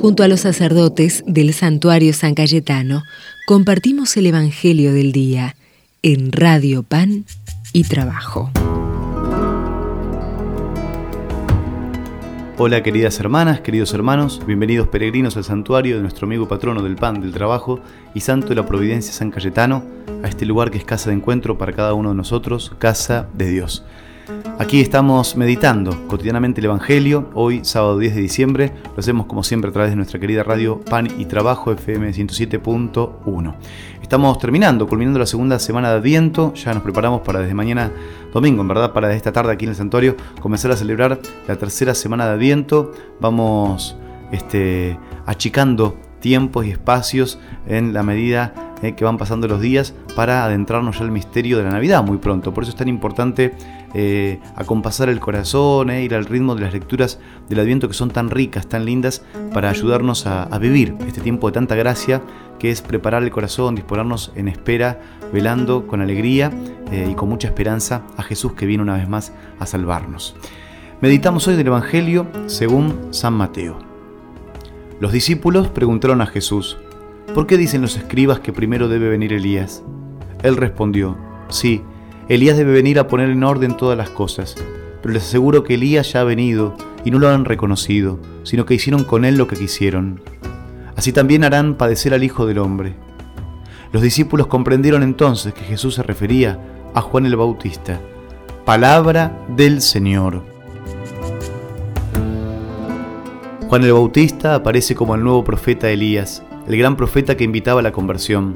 Junto a los sacerdotes del santuario San Cayetano, compartimos el Evangelio del Día en Radio Pan y Trabajo. Hola queridas hermanas, queridos hermanos, bienvenidos peregrinos al santuario de nuestro amigo patrono del pan, del trabajo y santo de la providencia San Cayetano, a este lugar que es casa de encuentro para cada uno de nosotros, casa de Dios. Aquí estamos meditando cotidianamente el Evangelio, hoy sábado 10 de diciembre, lo hacemos como siempre a través de nuestra querida radio Pan y Trabajo FM 107.1. Estamos terminando, culminando la segunda semana de Adviento, ya nos preparamos para desde mañana domingo, en verdad, para esta tarde aquí en el santuario, comenzar a celebrar la tercera semana de Adviento. Vamos este, achicando tiempos y espacios en la medida eh, que van pasando los días para adentrarnos ya al misterio de la Navidad muy pronto. Por eso es tan importante eh, acompasar el corazón, eh, ir al ritmo de las lecturas del Adviento que son tan ricas, tan lindas, para ayudarnos a, vivir este tiempo de tanta gracia que es preparar el corazón, disponernos en espera, velando con alegría y con mucha esperanza a Jesús que viene una vez más a salvarnos. Meditamos hoy del Evangelio según San Mateo. Los discípulos preguntaron a Jesús, ¿por qué dicen los escribas que primero debe venir Elías? Él respondió, sí, Elías debe venir a poner en orden todas las cosas, pero les aseguro que Elías ya ha venido y no lo han reconocido, sino que hicieron con él lo que quisieron. Así también harán padecer al Hijo del Hombre. Los discípulos comprendieron entonces que Jesús se refería a Juan el Bautista. Palabra del Señor. Juan el Bautista aparece como el nuevo profeta Elías, el gran profeta que invitaba a la conversión,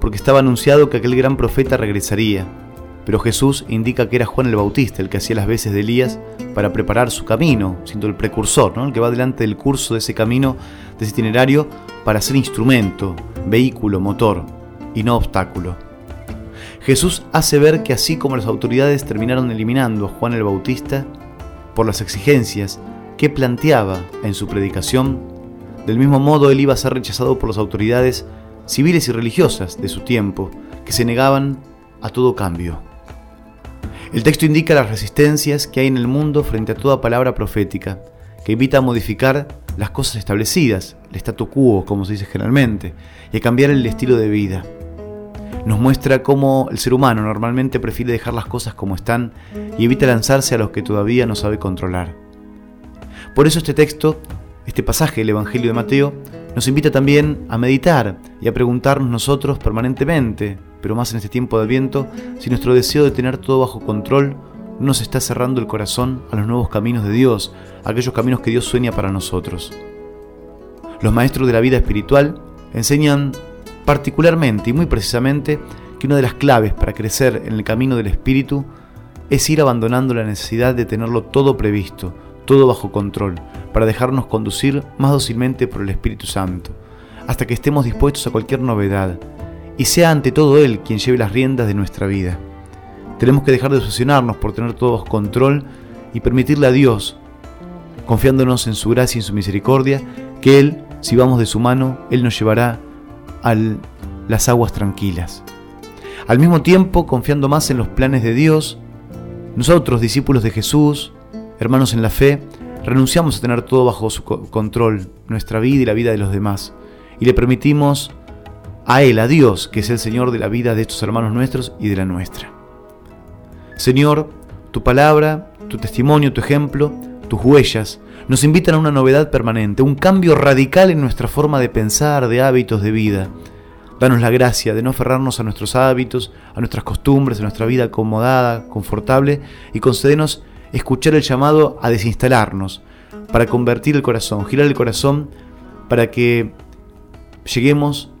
porque estaba anunciado que aquel gran profeta regresaría, pero Jesús indica que era Juan el Bautista el que hacía las veces de Elías para preparar su camino, siendo el precursor, ¿no? el que va delante del curso de ese camino, de ese itinerario, para ser instrumento, vehículo, motor, y no obstáculo. Jesús hace ver que así como las autoridades terminaron eliminando a Juan el Bautista por las exigencias que planteaba en su predicación, del mismo modo él iba a ser rechazado por las autoridades civiles y religiosas de su tiempo, que se negaban a todo cambio. El texto indica las resistencias que hay en el mundo frente a toda palabra profética, que invita a modificar las cosas establecidas, el statu quo, como se dice generalmente, y a cambiar el estilo de vida. Nos muestra cómo el ser humano normalmente prefiere dejar las cosas como están y evita lanzarse a los que todavía no sabe controlar. Por eso este texto, este pasaje del Evangelio de Mateo, nos invita también a meditar y a preguntarnos nosotros permanentemente, pero más en este tiempo de Adviento, si nuestro deseo de tener todo bajo control no nos está cerrando el corazón a los nuevos caminos de Dios, a aquellos caminos que Dios sueña para nosotros. Los maestros de la vida espiritual enseñan particularmente y muy precisamente que una de las claves para crecer en el camino del Espíritu es ir abandonando la necesidad de tenerlo todo previsto, todo bajo control, para dejarnos conducir más dócilmente por el Espíritu Santo, hasta que estemos dispuestos a cualquier novedad, y sea ante todo Él quien lleve las riendas de nuestra vida. Tenemos que dejar de obsesionarnos por tener todo bajo control y permitirle a Dios, confiándonos en su gracia y en su misericordia, que Él, si vamos de su mano, Él nos llevará a las aguas tranquilas. Al mismo tiempo, confiando más en los planes de Dios, nosotros, discípulos de Jesús, Hermanos en la fe, renunciamos a tener todo bajo su control, nuestra vida y la vida de los demás, y le permitimos a Él, a Dios, que es el Señor de la vida de estos hermanos nuestros y de la nuestra. Señor, tu palabra, tu testimonio, tu ejemplo, tus huellas, nos invitan a una novedad permanente, un cambio radical en nuestra forma de pensar, de hábitos de vida. Danos la gracia de no aferrarnos a nuestros hábitos, a nuestras costumbres, a nuestra vida acomodada, confortable, y concedernos escuchar el llamado a desinstalarnos, para convertir el corazón, girar el corazón, para que lleguemos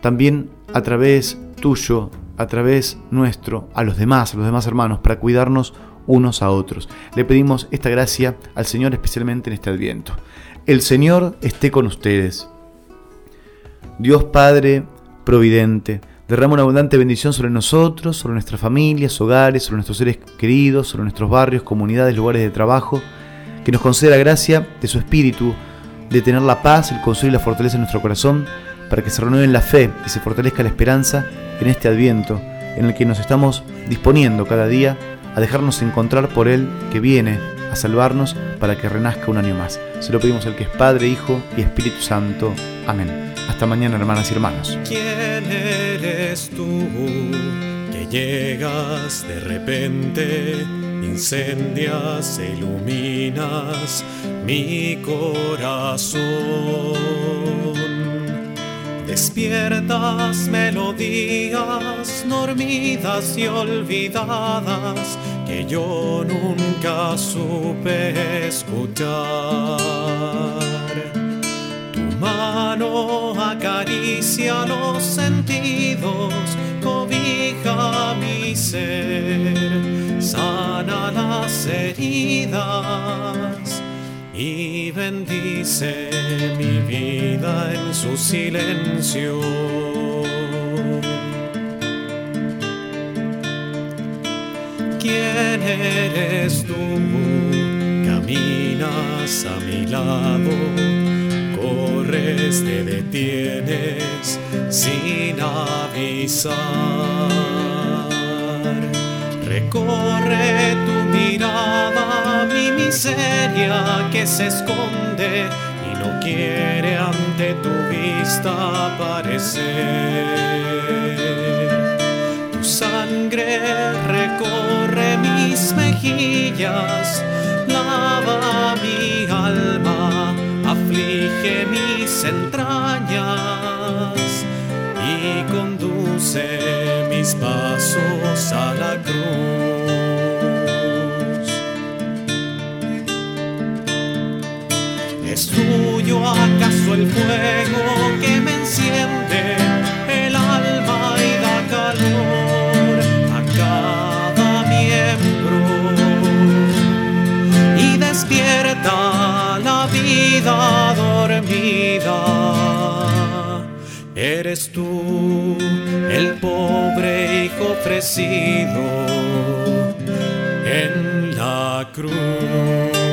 también a través tuyo, a través nuestro, a los demás, a los demás hermanos, para cuidarnos unos a otros. Le pedimos esta gracia al Señor especialmente en este adviento. El Señor esté con ustedes. Dios Padre Providente, Derrama una abundante bendición sobre nosotros, sobre nuestras familias, hogares, sobre nuestros seres queridos, sobre nuestros barrios, comunidades, lugares de trabajo. Que nos conceda la gracia de su Espíritu, de tener la paz, el consuelo y la fortaleza en nuestro corazón, para que se renueve la fe y se fortalezca la esperanza en este adviento, en el que nos estamos disponiendo cada día a dejarnos encontrar por Él que viene a salvarnos para que renazca un año más. Se lo pedimos al que es Padre, Hijo y Espíritu Santo. Amén. Hasta mañana, hermanas y hermanos. ¿Quién eres tú que llegas de repente? Incendias e iluminas mi corazón. Despiertas melodías dormidas y olvidadas que yo nunca supe escuchar. Tu mano acaricia los sentidos, cobija mi ser, sana las heridas y bendice mi vida en su silencio. ¿Quién eres tú? Caminas a mi lado, corres, te detienes sin avisar. Miseria que se esconde y no quiere ante tu vista aparecer sangre recorre mis mejillas, lava mi alma, aflige mis entrañas y conduce mis pasos a la cruz. ¿Es tuyo acaso el fuego que me enciende el alma y da calor a cada miembro y despierta la vida dormida. Eres tú el pobre hijo ofrecido en la cruz.